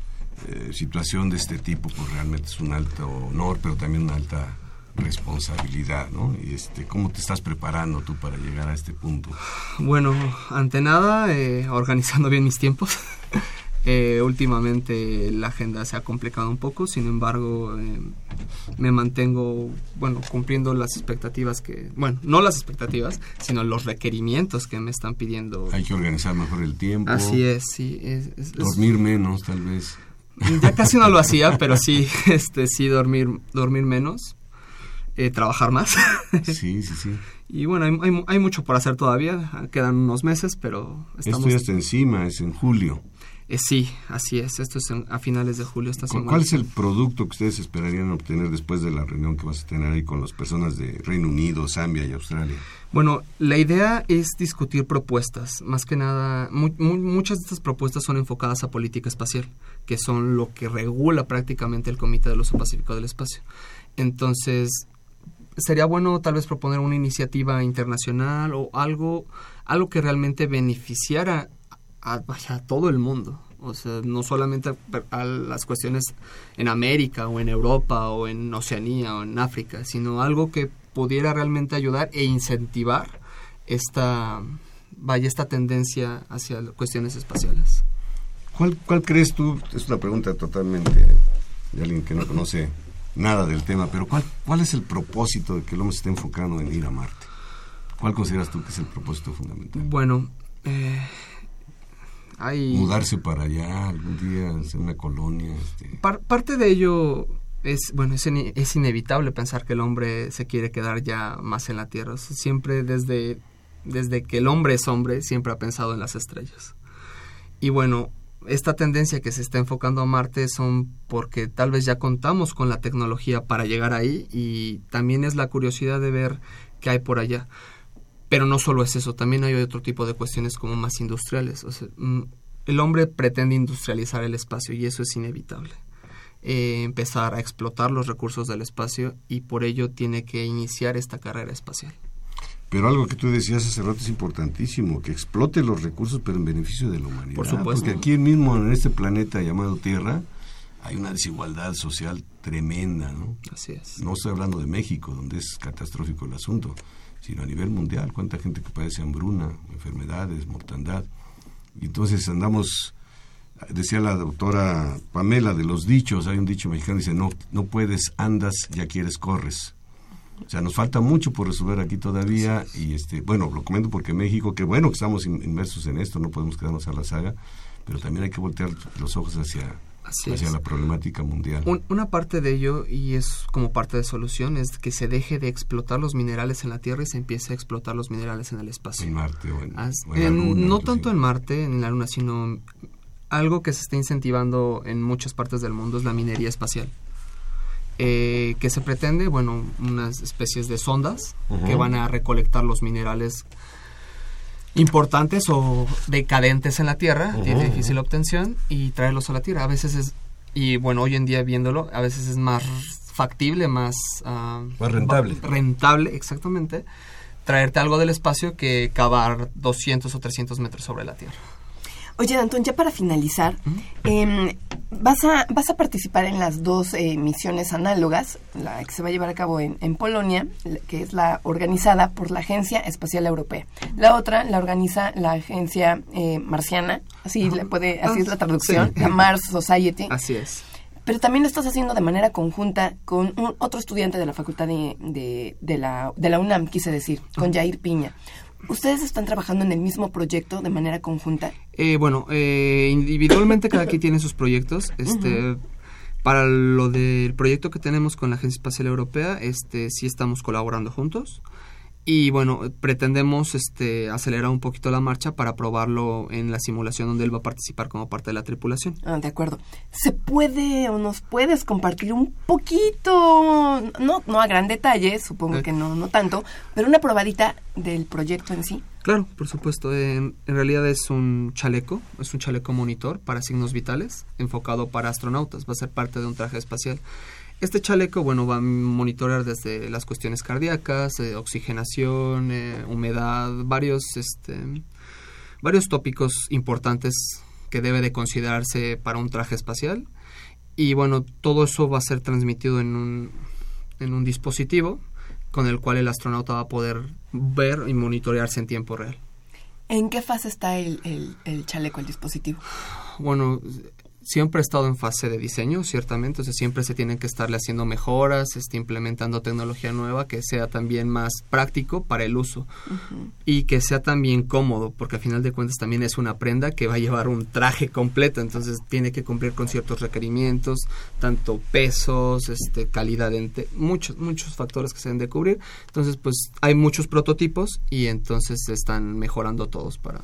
eh, situación de este tipo, pues realmente es un alto honor, pero también una alta responsabilidad, ¿no? Y este, ¿cómo te estás preparando tú para llegar a este punto? Bueno, ante nada, eh, organizando bien mis tiempos. Eh, últimamente la agenda se ha complicado un poco, sin embargo eh, me mantengo, bueno, cumpliendo las expectativas que, bueno, no las expectativas, sino los requerimientos que me están pidiendo. Hay que organizar mejor el tiempo. Así es, sí. Es, es, dormir menos, tal vez. Ya casi no lo hacía, pero sí, este, sí dormir, dormir menos, eh, trabajar más. sí, sí, sí. Y bueno, hay, hay, hay, mucho por hacer todavía, quedan unos meses, pero estamos... Esto ya está encima, es en julio. Eh, sí, así es. Esto es en, a finales de julio. Esta semana. ¿Cuál es el producto que ustedes esperarían obtener después de la reunión que vas a tener ahí con las personas de Reino Unido, Zambia y Australia? Bueno, la idea es discutir propuestas. Más que nada, mu mu muchas de estas propuestas son enfocadas a política espacial, que son lo que regula prácticamente el Comité del Uso Pacífico del Espacio. Entonces, sería bueno tal vez proponer una iniciativa internacional o algo, algo que realmente beneficiara a, a, todo el mundo. O sea, no solamente a, a, las cuestiones en América o en Europa o en Oceanía o en África, sino algo que pudiera realmente ayudar e incentivar esta, vaya, esta tendencia hacia cuestiones espaciales. ¿Cuál, ¿Cuál crees tú? Es una pregunta totalmente de alguien que no conoce nada del tema, pero ¿cuál, ¿cuál es el propósito de que el hombre se esté enfocando en ir a Marte? ¿Cuál consideras tú que es el propósito fundamental? Bueno, eh, hay... Mudarse para allá algún día, hacer una colonia. Este... Par parte de ello es, bueno, es, es, inevitable pensar que el hombre se quiere quedar ya más en la Tierra. Siempre desde, desde que el hombre es hombre, siempre ha pensado en las estrellas. Y bueno, esta tendencia que se está enfocando a Marte son porque tal vez ya contamos con la tecnología para llegar ahí y también es la curiosidad de ver qué hay por allá. Pero no solo es eso, también hay otro tipo de cuestiones como más industriales. O sea, el hombre pretende industrializar el espacio y eso es inevitable. Eh, empezar a explotar los recursos del espacio y por ello tiene que iniciar esta carrera espacial. Pero algo que tú decías hace rato es importantísimo, que explote los recursos pero en beneficio de la humanidad. Por supuesto. Porque aquí mismo en este planeta llamado Tierra hay una desigualdad social tremenda, ¿no? Así es. No estoy hablando de México, donde es catastrófico el asunto, sino a nivel mundial. ¿Cuánta gente que padece hambruna, enfermedades, mortandad? Y entonces andamos, decía la doctora Pamela de los dichos, hay un dicho mexicano dice, no, no puedes, andas, ya quieres, corres. O sea, nos falta mucho por resolver aquí todavía y este, bueno, lo comento porque México, que bueno que estamos inmersos en esto, no podemos quedarnos a la saga, pero también hay que voltear los ojos hacia, Así hacia es. la problemática mundial. Un, una parte de ello, y es como parte de solución, es que se deje de explotar los minerales en la Tierra y se empiece a explotar los minerales en el espacio. En Marte o en, As, o en en, la Luna, No tanto en Marte, en la Luna, sino algo que se está incentivando en muchas partes del mundo es la minería espacial. Eh, que se pretende, bueno, unas especies de sondas uh -huh. que van a recolectar los minerales importantes o decadentes en la Tierra, uh -huh. de difícil obtención, y traerlos a la Tierra. A veces es, y bueno, hoy en día viéndolo, a veces es más factible, más... Uh, más rentable. Rentable, exactamente, traerte algo del espacio que cavar 200 o 300 metros sobre la Tierra. Oye, Antón, ya para finalizar, em, vas, a, vas a participar en las dos eh, misiones análogas, la que se va a llevar a cabo en, en Polonia, que es la organizada por la Agencia Espacial Europea. La otra la organiza la Agencia eh, Marciana, así, le puede, así es la traducción, sí. la Mars Society. Así es. Pero también lo estás haciendo de manera conjunta con un- otro estudiante de la Facultad de, de, de la, de la UNAM, quise decir, con Jair Piña. ¿Ustedes están trabajando en el mismo proyecto de manera conjunta? Eh, bueno, eh, individualmente cada quien tiene sus proyectos. Este, Para lo del proyecto que tenemos con la Agencia Espacial Europea, este, sí estamos colaborando juntos. Y bueno, pretendemos este, acelerar un poquito la marcha para probarlo en la simulación donde él va a participar como parte de la tripulación. Ah, de acuerdo. ¿Se puede o nos puedes compartir un poquito, no, no a gran detalle, supongo que no, no tanto, pero una probadita del proyecto en sí? Claro, por supuesto. En, en realidad es un chaleco, es un chaleco monitor para signos vitales, enfocado para astronautas. Va a ser parte de un traje espacial. Este chaleco, bueno, va a monitorear desde las cuestiones cardíacas, eh, oxigenación, eh, humedad, varios, este, varios tópicos importantes que debe de considerarse para un traje espacial. Y bueno, todo eso va a ser transmitido en un, en un dispositivo con el cual el astronauta va a poder ver y monitorearse en tiempo real. ¿En qué fase está el, el, el chaleco, el dispositivo? Bueno, siempre ha estado en fase de diseño, ciertamente, o sea, siempre se tienen que estarle haciendo mejoras, este, implementando tecnología nueva que sea también más práctico para el uso y que sea también cómodo, porque al final de cuentas también es una prenda que va a llevar un traje completo, entonces tiene que cumplir con ciertos requerimientos, tanto pesos, este, calidad, de ente- muchos, muchos factores que se deben de cubrir. Entonces, pues hay muchos prototipos y entonces se están mejorando todos para,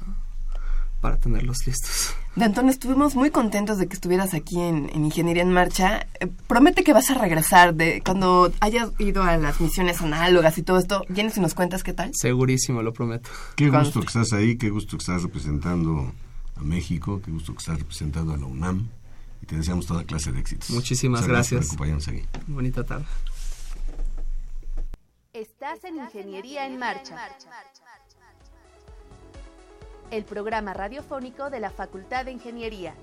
para tenerlos listos. De Antón, estuvimos muy contentos de que estuvieras aquí en, en Ingeniería en Marcha. Eh, promete que vas a regresar de cuando hayas ido a las misiones análogas y todo esto. Vienes y nos cuentas qué tal. Segurísimo, lo prometo. Qué Conste. gusto que estás ahí, qué gusto que estás representando a México, qué gusto que estás representando a la UNAM y te deseamos toda clase de éxitos. Muchísimas Muchas gracias. por acompañarnos aquí. Bonita tarde. Estás en Ingeniería en Marcha. El programa radiofónico de la Facultad de Ingeniería.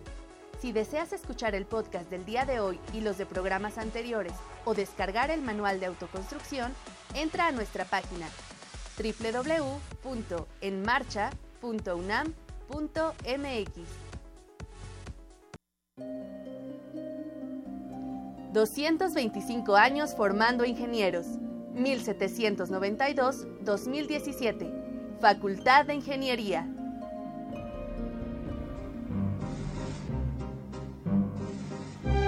Si deseas escuchar el podcast del día de hoy y los de programas anteriores o descargar el manual de autoconstrucción, entra a nuestra página www.enmarcha.unam.mx. 225 años formando ingenieros. 1792-2017. Facultad de Ingeniería.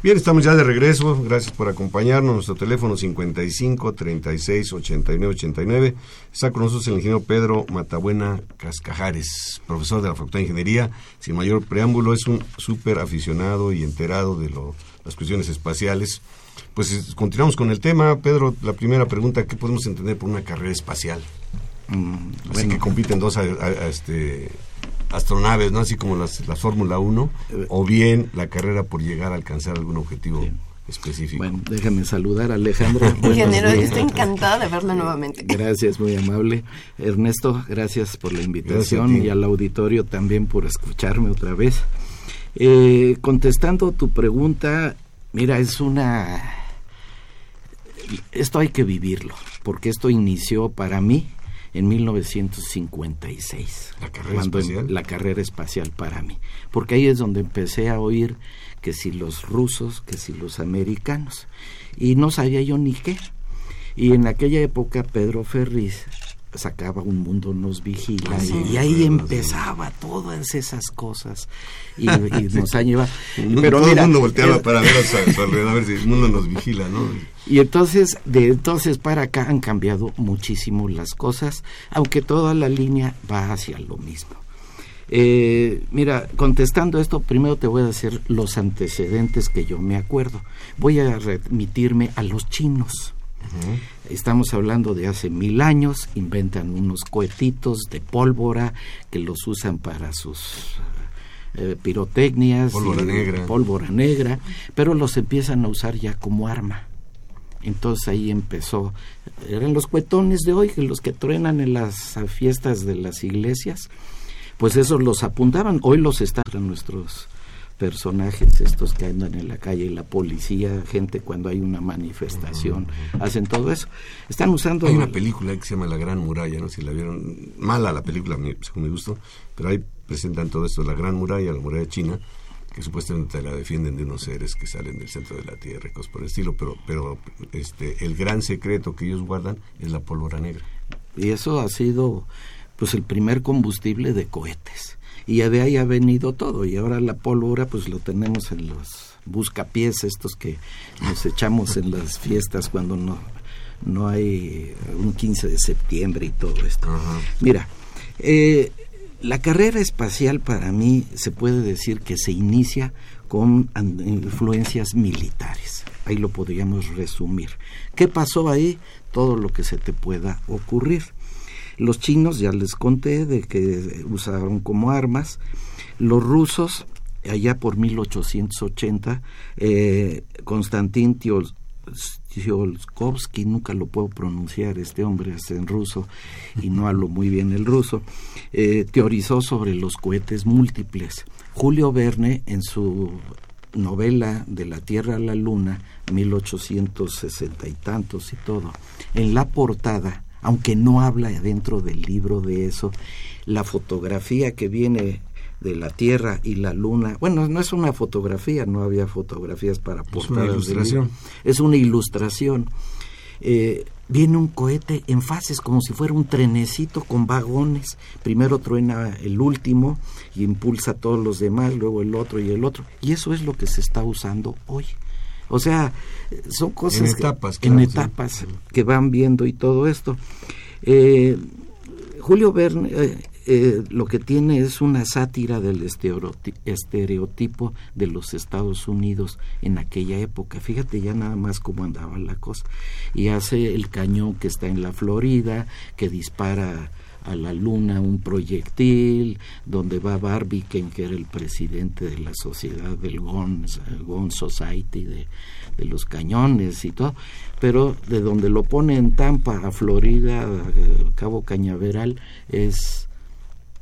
Bien, estamos ya de regreso. Gracias por acompañarnos. Nuestro teléfono 55 36 89 89. Está con nosotros el ingeniero Pedro Matabuena Cascajares, profesor de la Facultad de Ingeniería. Sin mayor preámbulo, es un súper aficionado y enterado de lo- las cuestiones espaciales. Pues continuamos con el tema. Pedro, la primera pregunta, ¿qué podemos entender por una carrera espacial? Mm, Así bueno, que compiten dos a- a- a, este, astronaves, ¿no? Así como las, la Fórmula 1, Eh, o bien la carrera por llegar a alcanzar algún objetivo específico. bueno, déjame saludar a Alejandro. Ingeniero, estoy encantada de verlo nuevamente. Gracias, muy amable. Ernesto, gracias por la invitación a y al auditorio también por escucharme otra vez. Eh, contestando tu pregunta, mira, es una... Esto hay que vivirlo, porque esto inició para mí en 1956. La carrera cuando em- espacial. la carrera espacial para mí. Porque ahí es donde empecé a oír que si los rusos, que si los americanos. Y no sabía yo ni qué. Y en aquella época Pedro Ferriz sacaba Un Mundo Nos Vigila Ah, sí, y, y ahí empezaba todas esas cosas y, y nos han llevado. Pero todo mira, el mundo volteaba es- para ver a su alrededor, a ver si el mundo nos vigila, ¿no? y entonces, de entonces para acá han cambiado muchísimo las cosas, aunque toda la línea va hacia lo mismo. Eh, mira, contestando esto, primero te voy a decir los antecedentes que yo me acuerdo. Voy a remitirme a los chinos. Estamos hablando de hace mil años, inventan unos cohetitos de pólvora que los usan para sus eh, pirotecnias, Pólvora negra. pólvora negra, pero los empiezan a usar ya como arma. Entonces ahí empezó, eran los cuetones de hoy, los que truenan en las fiestas de las iglesias, pues esos los apuntaban, hoy los están nuestros personajes estos que andan en la calle, la policía, gente cuando hay una manifestación, hacen todo eso. Están usando... Hay una película que se llama La Gran Muralla, no sé si la vieron, mala la película, según mi gusto, pero ahí presentan todo esto, la Gran Muralla, la muralla china, que supuestamente la defienden de unos seres que salen del centro de la Tierra cosas por el estilo, pero, pero este, el gran secreto que ellos guardan es la pólvora negra. Y eso ha sido pues el primer combustible de cohetes. Y de ahí ha venido todo. Y ahora la pólvora pues lo tenemos en los buscapiés estos que nos echamos en las fiestas cuando no, no hay un 15 de septiembre y todo esto. Mira, eh, la carrera espacial para mí se puede decir que se inicia con influencias militares. Ahí lo podríamos resumir. ¿Qué pasó ahí? Todo lo que se te pueda ocurrir. Los chinos, ya les conté, de que usaron como armas. Los rusos, allá por 1880, eh, Konstantin nunca lo puedo pronunciar, este hombre es en ruso y no hablo muy bien el ruso, eh, teorizó sobre los cohetes múltiples. Julio Verne, en su novela De la Tierra a la Luna, 1860 y tantos y todo, en la portada, aunque no habla dentro del libro de eso, la fotografía que viene de la Tierra y la Luna, bueno, no es una fotografía, no había fotografías para una portadas de ilustración. libro. Es una ilustración. Eh, viene un cohete en fases como si fuera un trenecito con vagones. Primero truena el último y impulsa a todos los demás, luego el otro y el otro. Y eso es lo que se está usando hoy. O sea, son cosas En que- etapas, en claro, sí. etapas que van viendo y todo esto. Eh, Julio Verne eh, eh, lo que tiene es una sátira del estereoti- estereotipo de los Estados Unidos en aquella época. Fíjate ya nada más cómo andaba la cosa. Y hace el cañón que está en la Florida, que dispara a la luna un proyectil, donde va Barbican, que era el presidente de la sociedad del Gone, Gone Society, de, de los cañones y todo, pero de donde lo pone en Tampa, a Florida, a Cabo Cañaveral, es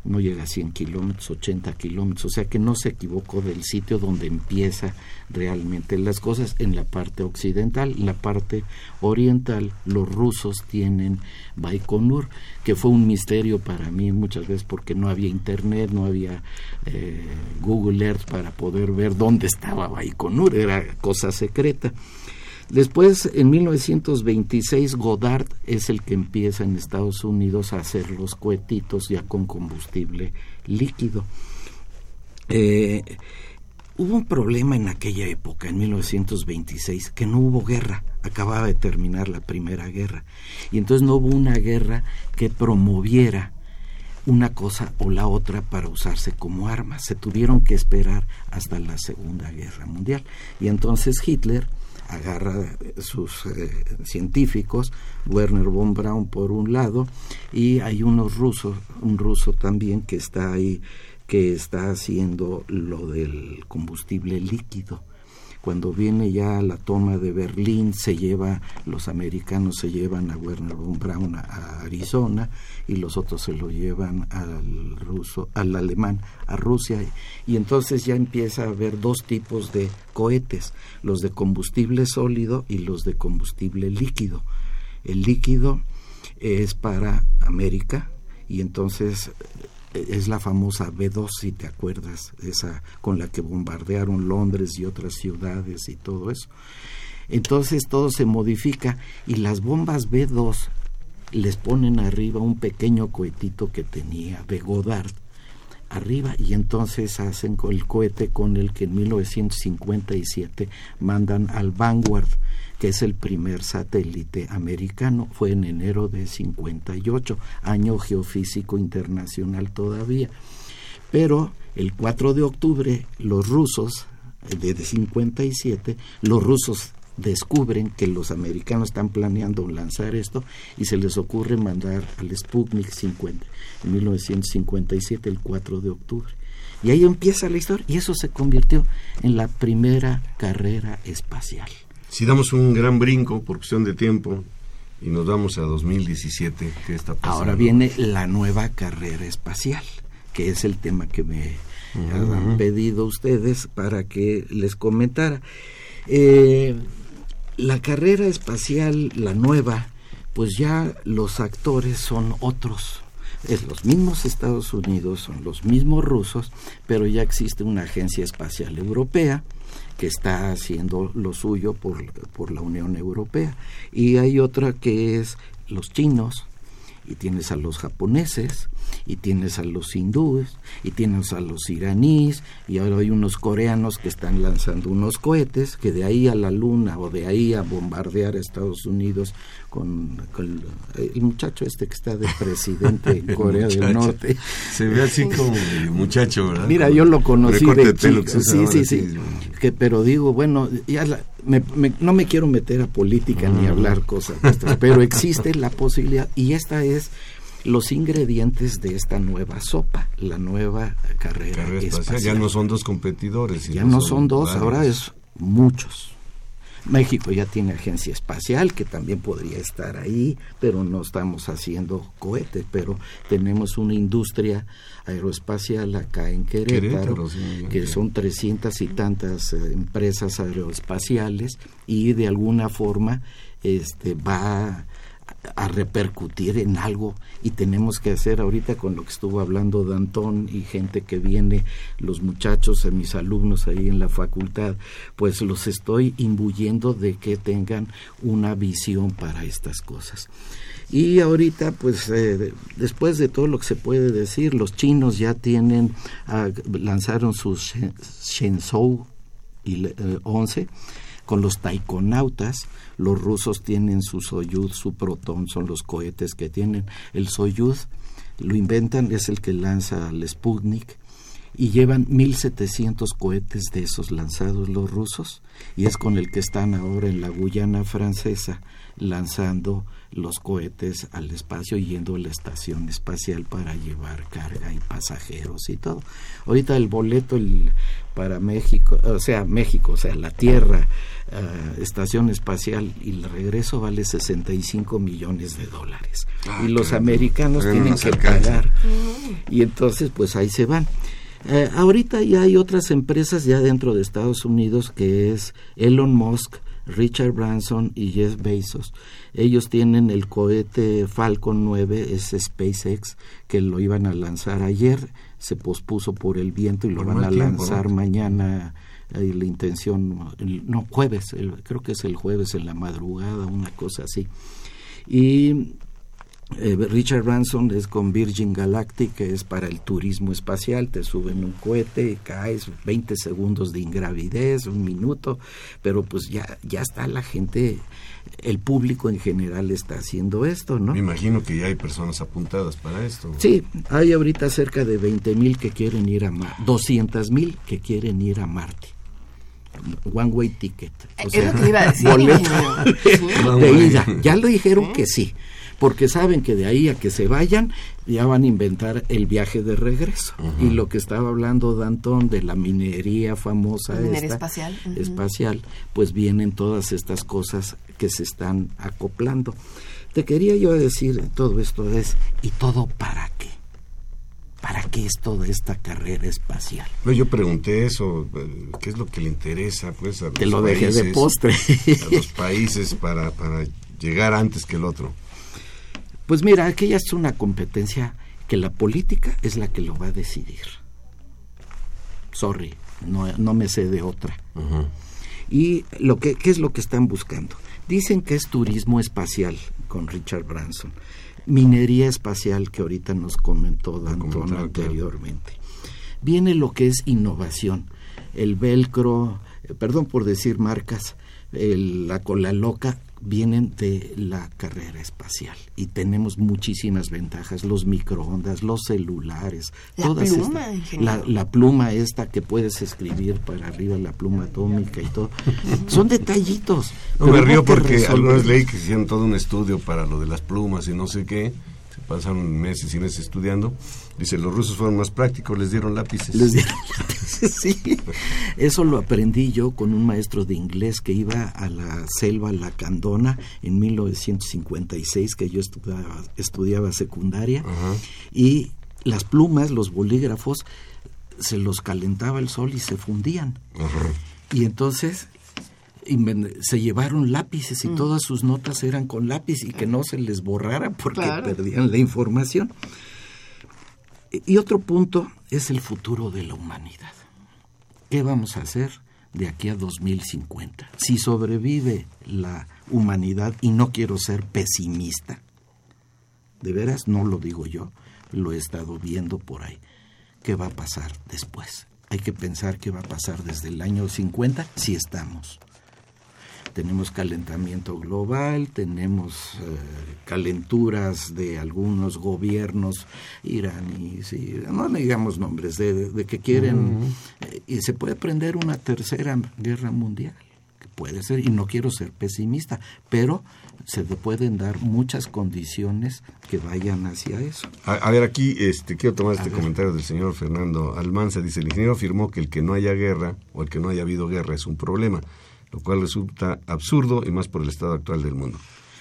no llega a 100 kilómetros, 80 kilómetros, o sea que no se equivocó del sitio donde empieza realmente las cosas en la parte occidental, en la parte oriental los rusos tienen Baikonur, que fue un misterio para mí muchas veces porque no había internet, no había eh, Google Earth para poder ver dónde estaba Baikonur, era cosa secreta. Después, en 1926, Goddard es el que empieza en Estados Unidos a hacer los cohetitos ya con combustible líquido. Eh, hubo un problema en aquella época, en 1926, que no hubo guerra. Acababa de terminar la Primera Guerra. Y entonces no hubo una guerra que promoviera una cosa o la otra para usarse como arma. Se tuvieron que esperar hasta la Segunda Guerra Mundial. Y entonces Hitler agarra sus eh, científicos, Werner von Braun por un lado, y hay unos rusos, un ruso también que está ahí, que está haciendo lo del combustible líquido. Cuando viene ya la toma de Berlín, se lleva, los americanos se llevan a Werner von Braun a, Arizona y los otros se lo llevan al ruso, al alemán, a Rusia. Y entonces ya empieza a haber dos tipos de cohetes, los de combustible sólido y los de combustible líquido. El líquido es para América y entonces es la famosa B2, si te acuerdas, esa con la que bombardearon Londres y otras ciudades y todo eso. Entonces todo se modifica y las bombas B2 les ponen arriba un pequeño cohetito que tenía de Goddard arriba y entonces hacen el cohete con el que en 1957 mandan al Vanguard que es el primer satélite americano, fue en enero de 58, año geofísico internacional todavía. Pero el 4 de octubre los rusos, de 57, los rusos descubren que los americanos están planeando lanzar esto y se les ocurre mandar al Sputnik 50 en 1957, el 4 de octubre. Y ahí empieza la historia y eso se convirtió en la primera carrera espacial. Si damos un gran brinco por cuestión de tiempo y nos vamos a 2017, ¿qué está pasando? Ahora viene la nueva carrera espacial, que es el tema que me han pedido ustedes para que les comentara. Eh, la carrera espacial, la nueva, pues ya los actores son otros. Es los mismos Estados Unidos, son los mismos rusos, pero ya existe una agencia espacial europea que está haciendo lo suyo por, por la Unión Europea. Y hay otra que es los chinos, y tienes a los japoneses, y tienes a los hindúes, y tienes a los iraníes, y ahora hay unos coreanos que están lanzando unos cohetes, que de ahí a la luna o de ahí a bombardear a Estados Unidos con, el muchacho este que está de presidente en Corea del Norte. Se ve así como muchacho, ¿verdad? Mira, yo lo conocí de, chico. Sí, sí, sí, Que, pero digo, bueno, ya no me quiero meter a política ni hablar cosas pero existe la posibilidad y esta es los ingredientes de esta nueva sopa, la nueva carrera, espacial. Ya no son dos competidores. Ya no son, dos, ahora es muchos. México ya tiene agencia espacial que también podría estar ahí, pero no estamos haciendo cohetes, pero tenemos una industria aeroespacial acá en Querétaro, que son trescientas y tantas eh, empresas aeroespaciales y de alguna forma este va a repercutir en algo y tenemos que hacer ahorita con lo que estuvo hablando Dantón y gente que viene, los muchachos, a mis alumnos ahí en la facultad, pues los estoy imbuyendo de que tengan una visión para estas cosas. Y ahorita, pues eh, después de todo lo que se puede decir, los chinos ya tienen, ah, lanzaron sus Shenzhou 11 eh, con los taikonautas, los rusos tienen su Soyuz, su Proton, son los cohetes que tienen. El Soyuz lo inventan, es el que lanza al Sputnik y llevan 1700 cohetes de esos lanzados los rusos y es con el que están ahora en la Guyana francesa lanzando los cohetes al espacio yendo a la estación espacial para llevar carga y pasajeros y todo. Ahorita el boleto el, para México, o sea, México, o sea, la Tierra, uh, estación espacial y el regreso vale 65 millones de dólares. Ah, y los americanos tienen que pagar. Y entonces, pues ahí se van. Eh, ahorita ya hay otras empresas ya dentro de Estados Unidos que es Elon Musk, Richard Branson y Jeff Bezos. Ellos tienen el cohete Falcon 9, es SpaceX, que lo iban a lanzar ayer, se pospuso por el viento y lo van a lanzar mañana. La intención, no, jueves, creo que es el jueves en la madrugada, una cosa así. Y eh, Richard Branson es con Virgin Galactic, que es para el turismo espacial, te suben un cohete, caes 20 segundos de ingravidez, un minuto, pero pues ya, ya está la gente, el público en general está haciendo esto, ¿no? Me imagino que ya hay personas apuntadas para esto. Sí, hay ahorita cerca de 20 mil que quieren ir a Marte, 200 mil que quieren ir a Marte one way ticket. O sea, es iba a decir. de ida. Ya lo dijeron que sí porque saben que de ahí a que se vayan ya van a inventar el viaje de regreso. Y lo que estaba hablando Dantón de la minería famosa espacial. espacial, pues vienen todas estas cosas que se están acoplando. Te quería yo decir todo esto es ¿y todo para qué? ¿Para qué es toda esta carrera espacial? No, yo pregunté eso, eh, ¿qué es lo que le interesa pues a los Te lo dejé de postre. a los países para, para llegar antes que el otro. Pues mira, aquella es una competencia que la política es la que lo va a decidir. Sorry, no, no me sé de otra. Y lo que, ¿qué es lo que están buscando? Dicen que es turismo espacial con Richard Branson, minería espacial que ahorita nos comentó Danton anteriormente. Viene lo que es innovación, el velcro, eh, perdón por decir marcas, la cola loca vienen de la carrera espacial y tenemos muchísimas ventajas, los microondas, los celulares, La todas pluma, ingeniero. la, la pluma esta que puedes escribir para arriba, la pluma atómica y todo, son detallitos. No, me río que porque vez leí que hicieron todo un estudio para lo de las plumas y no sé qué. Pasaron meses y meses estudiando. Dice, los rusos fueron más prácticos, les dieron lápices. Les dieron lápices, sí. Eso lo aprendí yo con un maestro de inglés que iba a la selva Lacandona en 1956, que yo estudiaba, estudiaba secundaria, y las plumas, los bolígrafos, se los calentaba el sol y se fundían. Ajá. Y entonces se llevaron lápices Mm. y todas sus notas eran con lápiz y que no se les borrara porque Claro. perdían la información. Y- Y otro punto es el futuro de la humanidad. ¿Qué vamos a hacer de aquí a 2050? Si sobrevive la humanidad, y no quiero ser pesimista, de veras no lo digo yo, lo he estado viendo por ahí. ¿Qué va a pasar después? Hay que pensar qué va a pasar desde el año 50 si estamos. Tenemos calentamiento global, tenemos eh, calenturas de algunos gobiernos iraníes, y, no digamos nombres, de, que quieren, eh, y se puede prender una tercera guerra mundial, que puede ser, y no quiero ser pesimista, pero se le pueden dar muchas condiciones que vayan hacia eso. A, a ver, aquí este, quiero tomar este comentario del señor Fernando Almanza. Dice, el ingeniero afirmó que el que no haya guerra o el que no haya habido guerra es un problema, lo cual resulta absurdo y más por el estado actual del mundo.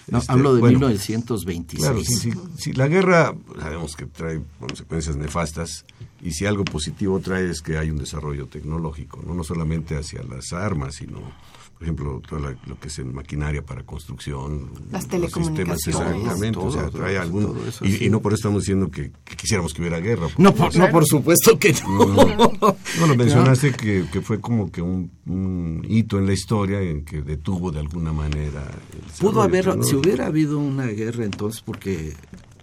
No, Este, hablo de bueno, 1926. Claro, sí, la guerra sabemos que trae consecuencias nefastas y si algo positivo trae es que hay un desarrollo tecnológico, no, no solamente hacia las armas, sino, por ejemplo, todo la- lo que es en maquinaria para construcción, Las los telecomunicaciones. sistemas, exactamente, o sea, Todo, todo, algún todo eso, y, sí. y no por eso estamos diciendo que, que quisiéramos que hubiera guerra. No, por, no, por supuesto que no. No, lo mencionaste que, que fue como que un, un hito en la historia en que detuvo de alguna manera. el Pudo haber, si hubiera habido una guerra entonces, porque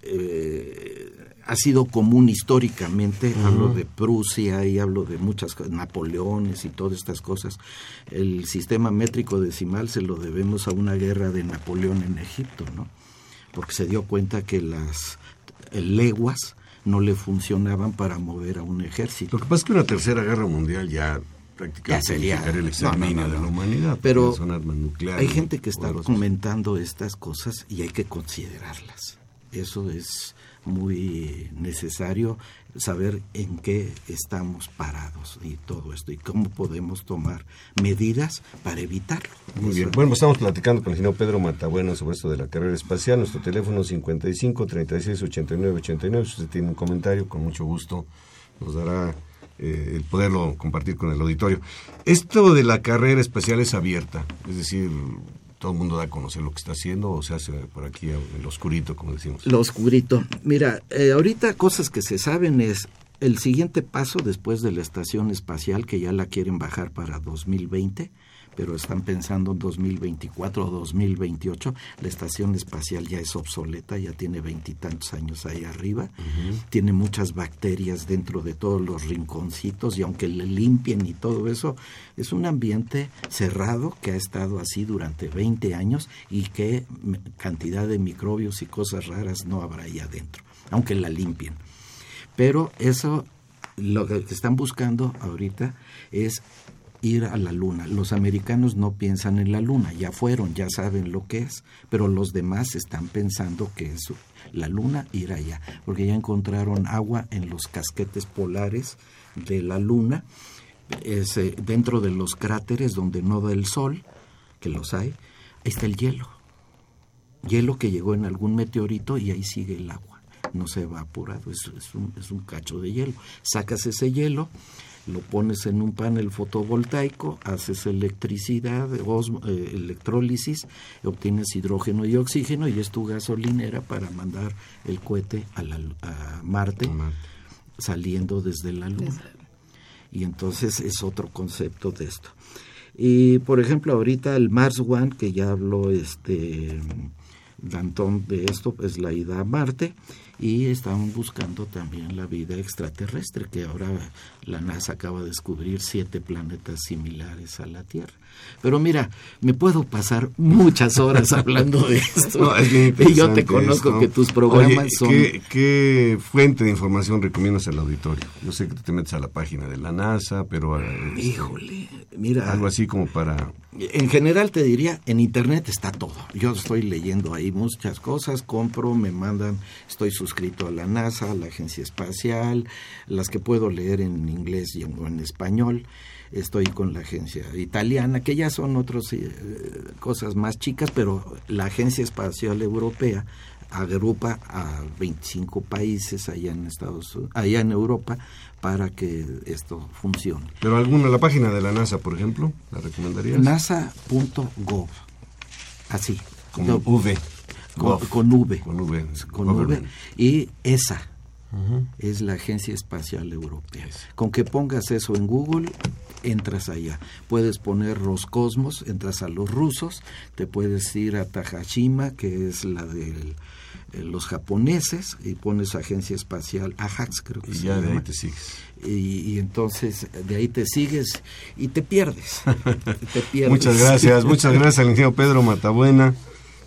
eh, ha sido común históricamente, hablo de Prusia y hablo de muchas cosas, Napoleones y todas estas cosas, el sistema métrico decimal se lo debemos a una guerra de Napoleón en Egipto, ¿no? Porque se dio cuenta que las eh, leguas no le funcionaban para mover a un ejército. Lo que pasa es que una tercera guerra mundial ya prácticamente sería- el exterminio no, no, no, de la humanidad. Pero son armas nucleares hay gente que está comentando estas cosas y hay que considerarlas. Eso es muy necesario saber en qué estamos parados y todo esto y cómo podemos tomar medidas para evitarlo. Muy bien. Bueno, estamos platicando con el ingeniero Pedro Matabueno sobre esto de la carrera espacial. Nuestro teléfono 55 36 89 89. Si usted tiene un comentario, con mucho gusto nos dará eh, el poderlo compartir con el auditorio. Esto de la carrera espacial es abierta, es decir, todo el mundo da a conocer lo que está haciendo o se hace por aquí en el oscurito, como decimos. Lo oscurito. Mira, eh, ahorita cosas que se saben es el siguiente paso después de la estación espacial, que ya la quieren bajar para 2020, pero están pensando en 2024 o 2028. La estación espacial ya es obsoleta, ya tiene veintitantos años ahí arriba. Tiene muchas bacterias dentro de todos los rinconcitos y aunque le limpien y todo eso, es un ambiente cerrado que ha estado así durante 20 años y que m- cantidad de microbios y cosas raras no habrá ahí adentro, aunque la limpien. Pero eso, lo que están buscando ahorita es ir a la luna. Los americanos no piensan en la luna, ya fueron, ya saben lo que es, pero los demás están pensando que es la luna ir allá, porque ya encontraron agua en los casquetes polares de la luna, eh, dentro de los cráteres donde no da el sol, que los hay, está el hielo. Hielo que llegó en algún meteorito y ahí sigue el agua. No se ha evaporado, es, es un, es un cacho de hielo. Sacas ese hielo, lo pones en un panel fotovoltaico, haces electricidad, osmo- eh, electrólisis, obtienes hidrógeno y oxígeno y es tu gasolinera para mandar el cohete a, la, a Marte, Marte. saliendo desde la Luna. Y entonces es otro concepto de esto. Y por ejemplo, ahorita el Mars One, que ya habló este Danton de esto, es la ida a Marte. Y estaban buscando también la vida extraterrestre, que ahora la NASA acaba de descubrir siete planetas similares a la Tierra. Pero mira, me puedo pasar muchas horas hablando de esto. y yo te conozco que tus programas son... ¿qué, fuente de información recomiendas al auditorio? Yo sé que te metes a la página de la NASA, pero... Eh, Híjole, mira... Algo así como para... En general te diría, en Internet está todo. Yo estoy leyendo ahí muchas cosas, compro, me mandan, estoy suscrito a la NASA, a la Agencia Espacial, las que puedo leer en inglés y en español estoy con la agencia italiana, que ya son otras eh, cosas más chicas, pero la Agencia Espacial Europea agrupa a 25 países allá en Estados allá en Europa para que esto funcione. Pero alguna la página de la NASA, por ejemplo, la recomendarías? nasa.gov. Así, con V. Con, V. Con V. Con V. Y esa es la Agencia Espacial Europea. Con que pongas eso en Google, entras allá. Puedes poner Roscosmos, entras a los rusos, te puedes ir a Tajashima, que es la de eh, los japoneses, y pones Agencia Espacial, Ajax creo que y ya de ahí te sigues. Y, entonces de ahí te sigues y te pierdes. muchas gracias, muchas gracias al ingeniero Pedro Matabuena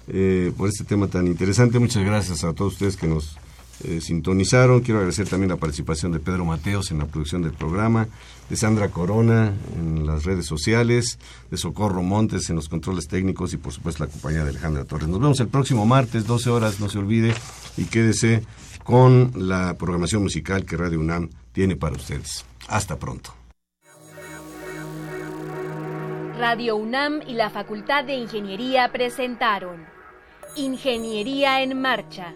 eh, por este tema tan interesante. Muchas gracias a todos ustedes que nos eh, sintonizaron. Quiero agradecer también la participación de Pedro Mateos en la producción del programa, de Sandra Corona en las redes sociales, de Socorro Montes en los controles técnicos y por supuesto la compañía de Alejandra Torres. Nos vemos el próximo martes, 12 horas, no se olvide, y quédese con la programación musical que Radio UNAM tiene para ustedes. Hasta pronto. Radio UNAM y la Facultad de Ingeniería presentaron Ingeniería en Marcha